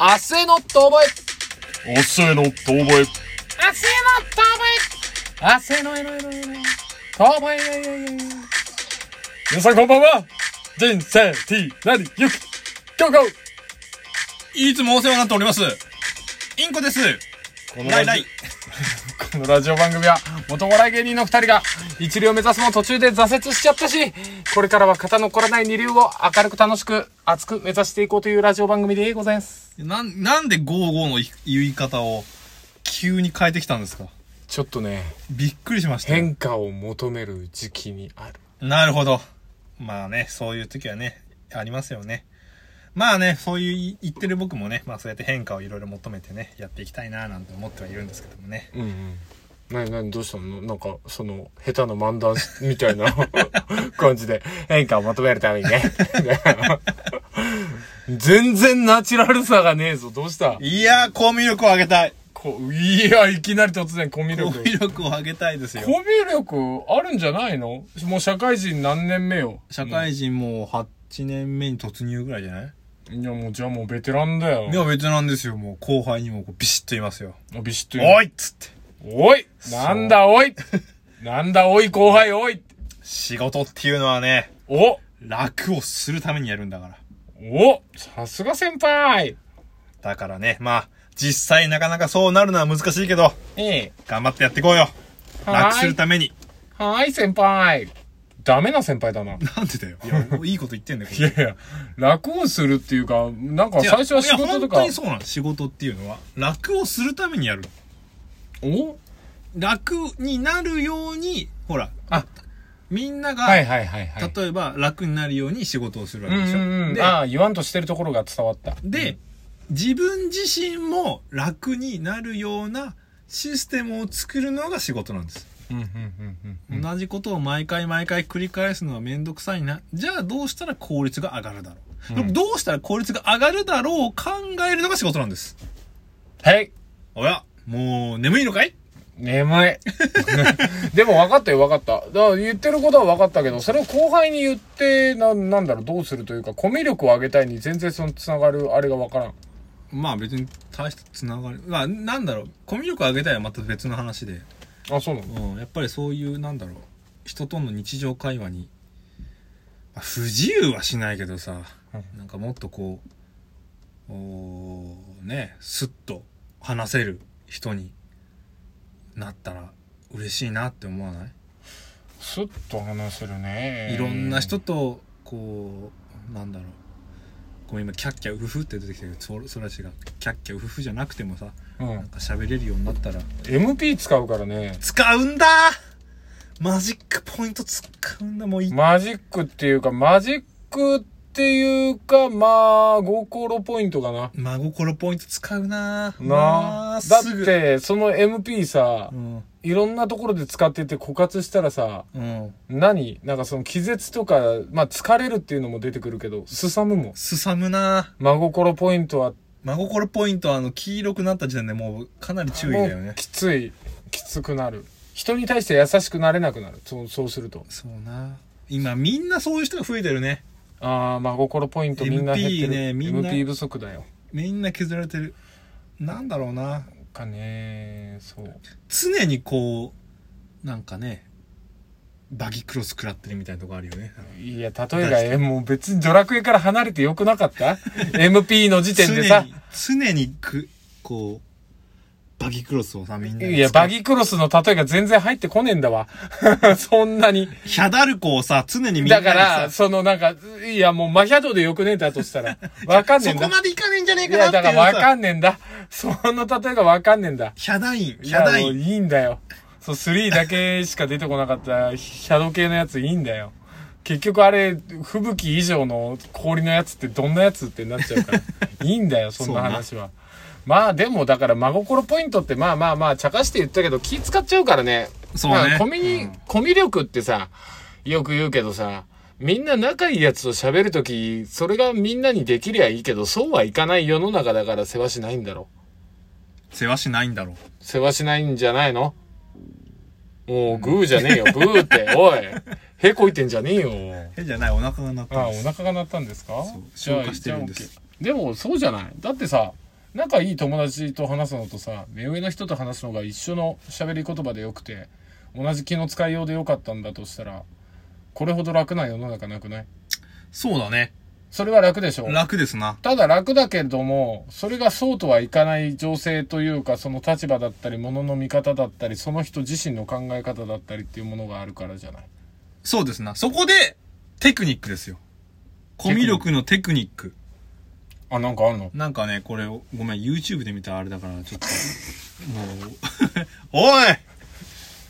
明日の遠吠え。明日の遠吠え。明日の遠吠え。明日のえのえのえの。遠吠え。皆さんこんばんは人生 T なりゆきゴーゴーいつもお世話になっております。インコです。このライライラジ。このラジオ番組は元お笑い芸人の二人が一流を目指すも途中で挫折しちゃったし、これからは肩の凝らない二流を明るく楽しく熱く目指していこうというラジオ番組でございます。なん、なんでゴーゴーの言い方を急に変えてきたんですか？ちょっとね、びっくりしましたよ。変化を求める時期にある。なるほど。まあね、そういう時はね、ありますよね。まあね、そういう言ってる僕もね、まあそうやって変化をいろいろ求めてね、やっていきたいななんて思ってはいるんですけどもね。うんうん。なになにどうしたの？なんか、その、下手な漫談みたいな 感じで変化を求めるためにね。全然ナチュラルさがねえぞ。どうした？いやー、コミュ力を上げたい。こいや、いきなり突然コミュコ力。ミュ力を上げたいですよコ。ミュ力あるんじゃないの？もう社会人何年目よ？社会人もう8年目に突入ぐらいじゃない？いや、もうじゃあもうベテランだよ。いや、別なんですよ。もう後輩にもこうビシッと言いますよ。ビシッと言うおいっつって。おいなんだおい？なんだおい後輩おい仕事っていうのはね、お楽をするためにやるんだから。おさすが先輩だからね、まあ、実際なかなかそうなるのは難しいけど、ええ。頑張ってやっていこうよ。はい楽するために。はーい、先輩。ダメな先輩だな。なんでだよ。いや、いいこと言ってんだよ。いやいや、楽をするっていうか、なんか最初は仕事といや本か当に。そうなの。仕事っていうのは、楽をするためにやる。お？楽になるように、ほら、あ、みんなが、はいはいはいはい。例えば楽になるように仕事をするわうんけでしょ。うんうん。でああ、言わんとしてるところが伝わった。で、自分自身も楽になるようなシステムを作るのが仕事なんです。うんうんうんうん。同じことを毎回毎回繰り返すのはめんどくさいな。じゃあどうしたら効率が上がるだろう。でもどうしたら効率が上がるだろうを考えるのが仕事なんです。はい。おや、もう眠いのかい？眠い。でも分かったよ分かった。だから言ってることは分かったけど、それを後輩に言って、な、なんだろう、どうするというか、コミュ力を上げたいに全然その繋がるあれが分からん。まあ別に大したつながり。まあなんだろう、コミュ力上げたいはまた別の話で。あ、そうなの？うん、やっぱりそういう、なんだろう、人との日常会話に、まあ不自由はしないけどさ、うなんかもっとこう、おーね、スッと話せる人になったら嬉しいなって思わない？スッと話せるね。いろんな人と、こう、なんだろう、ごめん今、キャッキャウフフって出てきたけど、そそれは違う。キャッキャウフフじゃなくてもさ、うんなん。か喋れるようになったら、MP 使うからね。使うんだマジックポイント使うんだもういマジックっていうか、マジックっていうか、まあ、心ポイントかな。真心ポイント使うななあ。だって、その MP さう、ん。いろんなところで使ってて枯渇したらさ、うん。何？なんかその気絶とか、まあ疲れるっていうのも出てくるけど、すさむもん。すさむな真心ポイントは、真心ポイントはあの、黄色くなった時点でもうかなり注意だよね。きつい、きつくなる。人に対して優しくなれなくなる。そう、そうすると。そうな今みんなそういう人が増えてるね。ああ、真心ポイントみんな減ってる。MP ねみんな MP 不足だよ。みんな削られてる。なんだろうなかね、そう。常にこう、なんかね、バギクロス食らってるみたいなとこあるよね。いや、例えが、え、もう別にドラクエから離れてよくなかった ?MP の時点でさ。常に、常にく、こう、バギクロスをさ、みんなでいや、バギクロスの例えが全然入ってこねえんだわ。そんなに。ヒャダルコをさ、常にみんなだから、そのなんか、いや、もうマヒャドでよくねえんだとしたら、わかんねえんだ。そこまでいかねえんじゃねえいや、かなってい。だからわかんねえんだ。その例えがわかんねえんだ。ヒャダイン、いや、ヒャダイン。もういいんだよ。そう、3だけしか出てこなかった、シャドウ系のやついいんだよ。結局あれ、吹雪以上の氷のやつってどんなやつってなっちゃうから。いいんだよ、そんな話は。まあでも、だから真心ポイントってまあまあまあ、茶化して言ったけど気使っちゃうからね。そうねまあコミュニ、コミュ力ってさ、よく言うけどさ、みんな仲いいやつと喋るとき、それがみんなにできりゃいいけど、そうはいかない世の中だから世話しないんだろ。世話しないんだろう。世話しないんじゃないの？もう、グーじゃねえよ、ブーって、おい。へこいてんじゃねえよ。えじゃない、お腹が鳴ったああ、おんです。腹が鳴ったんですか？そう消化してるんですでも、そうじゃない？だってさ、仲いい友達と話すのとさ目上の人と話すのが一緒の喋り言葉でよくて同じ気の使いようでよかったんだとしたらこれほど楽な世の中なくない？そうだね。それは楽でしょ？楽ですな。ただ楽だけれども、それがそうとはいかない情勢というか、その立場だったり、ものの見方だったり、その人自身の考え方だったりっていうものがあるからじゃない？そうですな。そこで、テクニックですよ。コミュ力のテクニック。あ、なんかあんの？なんかね、これ、ごめん、YouTube で見たあれだから、ちょっと、もう、おい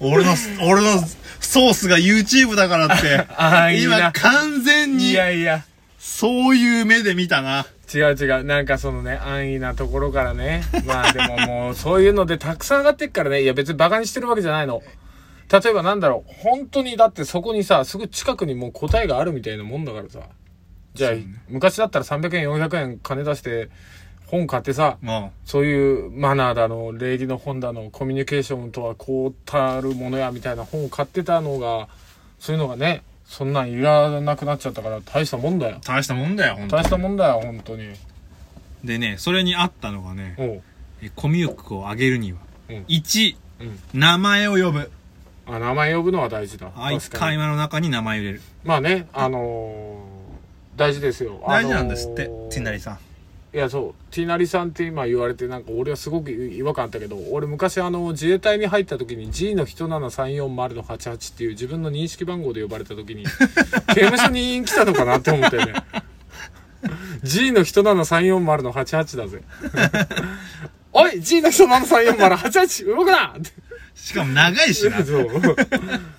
俺の、俺のソースが YouTube だからって、あーいいな今完全いに、やいや。そういう目で見たな。違う違う。なんかそのね、安易なところからね。まあでももう、そういうのでたくさん上がってっからね。いや別にバカにしてるわけじゃないの。例えばなんだろう。本当にだってそこにさ、すぐ近くにもう答えがあるみたいなもんだからさ。じゃあ、昔だったら300円、400円金出して本買ってさ、まそういうマナーだの、礼儀の本だの、コミュニケーションとはこうたるものやみたいな本を買ってたのが、そういうのがね、そんなんいらなくなっちゃったから大したもんだよあ、。大したもんだよ、本当大したもんだよ、本当に。でね、それにあったのがね、コミュ力を上げるには、うん1、うん。名前を呼ぶ。あ、名前呼ぶのは大事だ。あい確かに。会話の中に名前を入れる。まあね、あのー大事ですよ。大事なんですって、あのーティナリさん。いや、そう。ティナリさんって今言われて、なんか俺はすごく違和感あったけど、俺昔あの、自衛隊に入った時に G の17340の88っていう自分の認識番号で呼ばれた時に、刑務所に来たのかなって思ったよね。G の17340の88だぜ。おい !G の17340、88! 動くなってしかも長いしな。そう。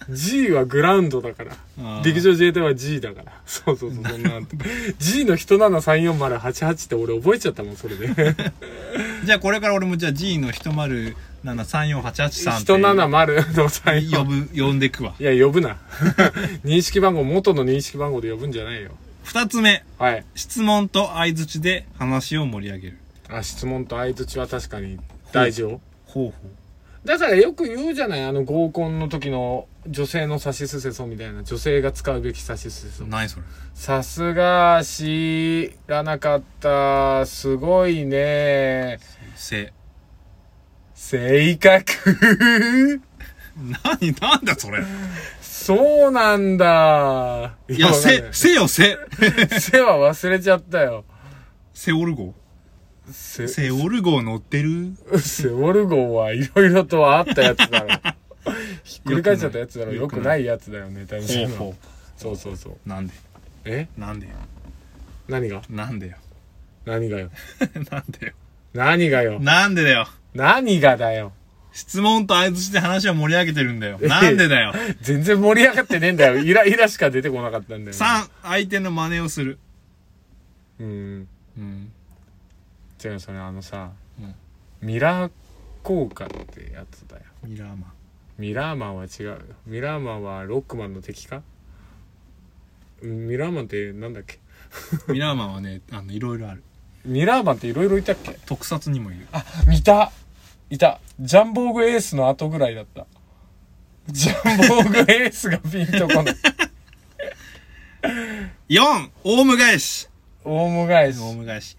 G はグラウンドだから陸上自衛隊は G だから。そうそうそう、そんな。G の1734088って俺覚えちゃったもん、それで。じゃあこれから俺もじゃあ G の1073488って170の34。呼ぶ、呼んでくわ。いや、呼ぶな。認識番号、元の認識番号で呼ぶんじゃないよ。二つ目、はい。質問と相づちで話を盛り上げる。あ、質問と相槌は確かに大事よ。ほうほだからよく言うじゃないあの合コンの時の女性の差しすせそみたいな。女性が使うべき差しすせそう。。何それ？さすが、知らなかった。すごいね。せ。性格何、なんだそれ？そうなんだ。いや、せせよせ。背は忘れちゃったよ。セオル号セセオル号乗ってる？セオル号はいろいろとあったやつだろ。ひっくり返っちゃったやつだろ。よよくないやつだよね、多分ほうほそうそうそう。う。なんで？え？なんで何が？なんでよ？何がよ？なんでよ？何がよ？なんでだよ？何がだよ？質問と相づちで話を盛り上げてるんだよ。なんでだよ？全然盛り上がってねえんだよ。イライラしか出てこなかったんだよ、3、相手の真似をする。うん。うん。違う、それあのさ、うんミラー効果ってやつだよ。ミラーマン。ミラーマンは違うよ。ミラーマンはロックマンの敵か？うんミラーマンってなんだっけ？ミラーマンはね、あの、いろいろある。ミラーマンっていろいろいたっけ？特撮にもいる。あ、見たいた。ジャンボーグエースの後ぐらいだった。ジャンボーグエースがピンとこない。4、オウム返し。オウム返し。オウム返し。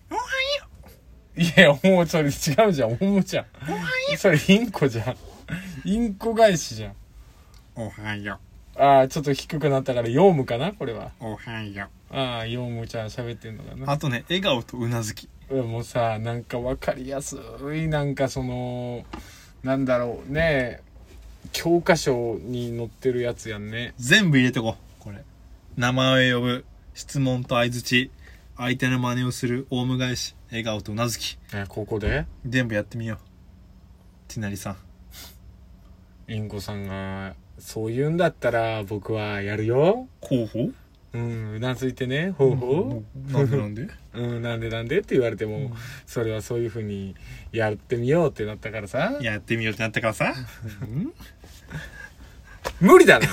いや、もうそれ違うじゃん。オウムじゃん。それインコじゃん。インコ返しじゃん。おはよああ、ちょっと低くなったから、ヨウムかな？これは。う。おはよああ、ヨウムちゃん喋ってんのかう。な。あとね、笑顔とうなずき。うんもうさ、なんかわかりやすい、なんかその、なんだろうね、教科書に載ってるやつやんね。全部入れてこう。これ。名前を呼ぶ。質問と相づち。相手の真似をする。オウム返し。笑顔とうなずき。え、ここで？全部やってみよう。ティナリさん。インコさんが、そう言うんだったら僕はやるよ。候補うん、うなずいてね、ほうほなんでなんで？う。うん、なんでなんでって言われても、それはそういう風にやってみようってなったからさ。やってみようってなったからさ。無理だな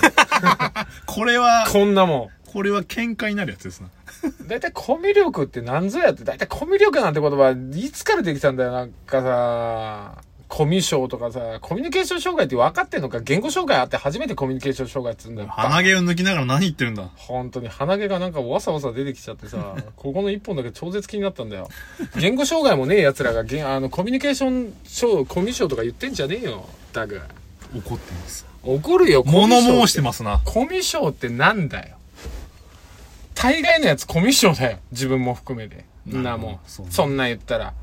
これは、こんなもこれは喧嘩になるやつですな。ん。だいたいコミュ力って何ぞやって、だいたいコミュ力なんて言葉、いつからできたんだよ、なんかさ。コミュ障とかさ、コミュニケーション障害って分かってんのか言語障害あって初めてコミュニケーション障害っつうんだよ。鼻毛を抜きながら何言ってるんだ本当に鼻毛がなんかわさわさ出てきちゃってさ、ここの一本だけ超絶気になったんだよ。言語障害もねえ奴らが、あの、コミュニケーション障、コミュ障とか言ってんじゃねえよ、タグ。怒ってます怒るよ、物申障してますなコミュ障ってなんだよ。大概のやつコミュ障だよ。自分も含めて。んなもうねそんなん言ったら。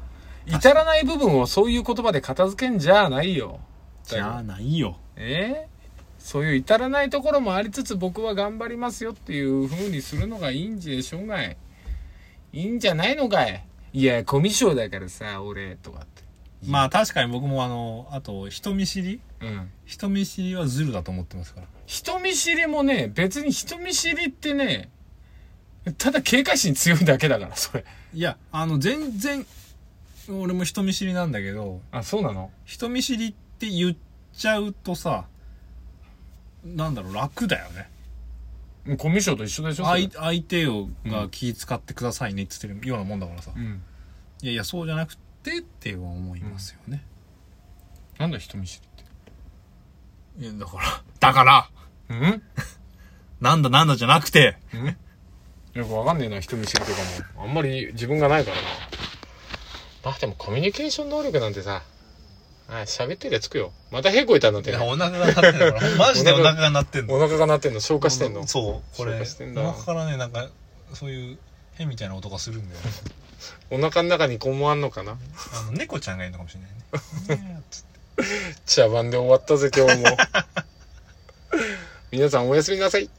至らない部分をそういう言葉で片付けんじゃないよ。じゃあないよえ？ーそういう至らないところもありつつ僕は頑張りますよっていう風にするのがいいんでしょうがい。いいんじゃないのかい。いや、コミュ障だからさ、俺、とかって。まあ確かに僕もあのあと人見知り？うん。人見知りはズルだと思ってますから人見知りもね、別に人見知りってね、ただ警戒心強いだけだから、それ。いやあの全然俺も人見知りなんだけどあ、そうなの？人見知りって言っちゃうとさなんだろう楽だよね。コミュ障と一緒でしょそれ。相相手をが気使ってくださいねって言ってるようなもんだからさ、うん。いやいやそうじゃなくてって思いますよね、なんだ人見知りいやだからだから。って。うん？なんだなんだじゃなくてよくわかんねえな、人見知りとかも。あんまり自分がないからな。まあでもコミュニケーション能力なんてさ、あ喋ってりゃつくよ。またへこいたんだってい。やお腹が鳴ってんだからマジでお腹が鳴ってんのお腹が鳴ってんの消化してんのそうこれ消化してんだお腹からねなんかそういう変みたいな音がするんだよお腹の中にこもあんのかな？あの猫ちゃんがいるのかもしれないねねえつって茶番で終わったぜ今日も。皆さんおやすみなさい。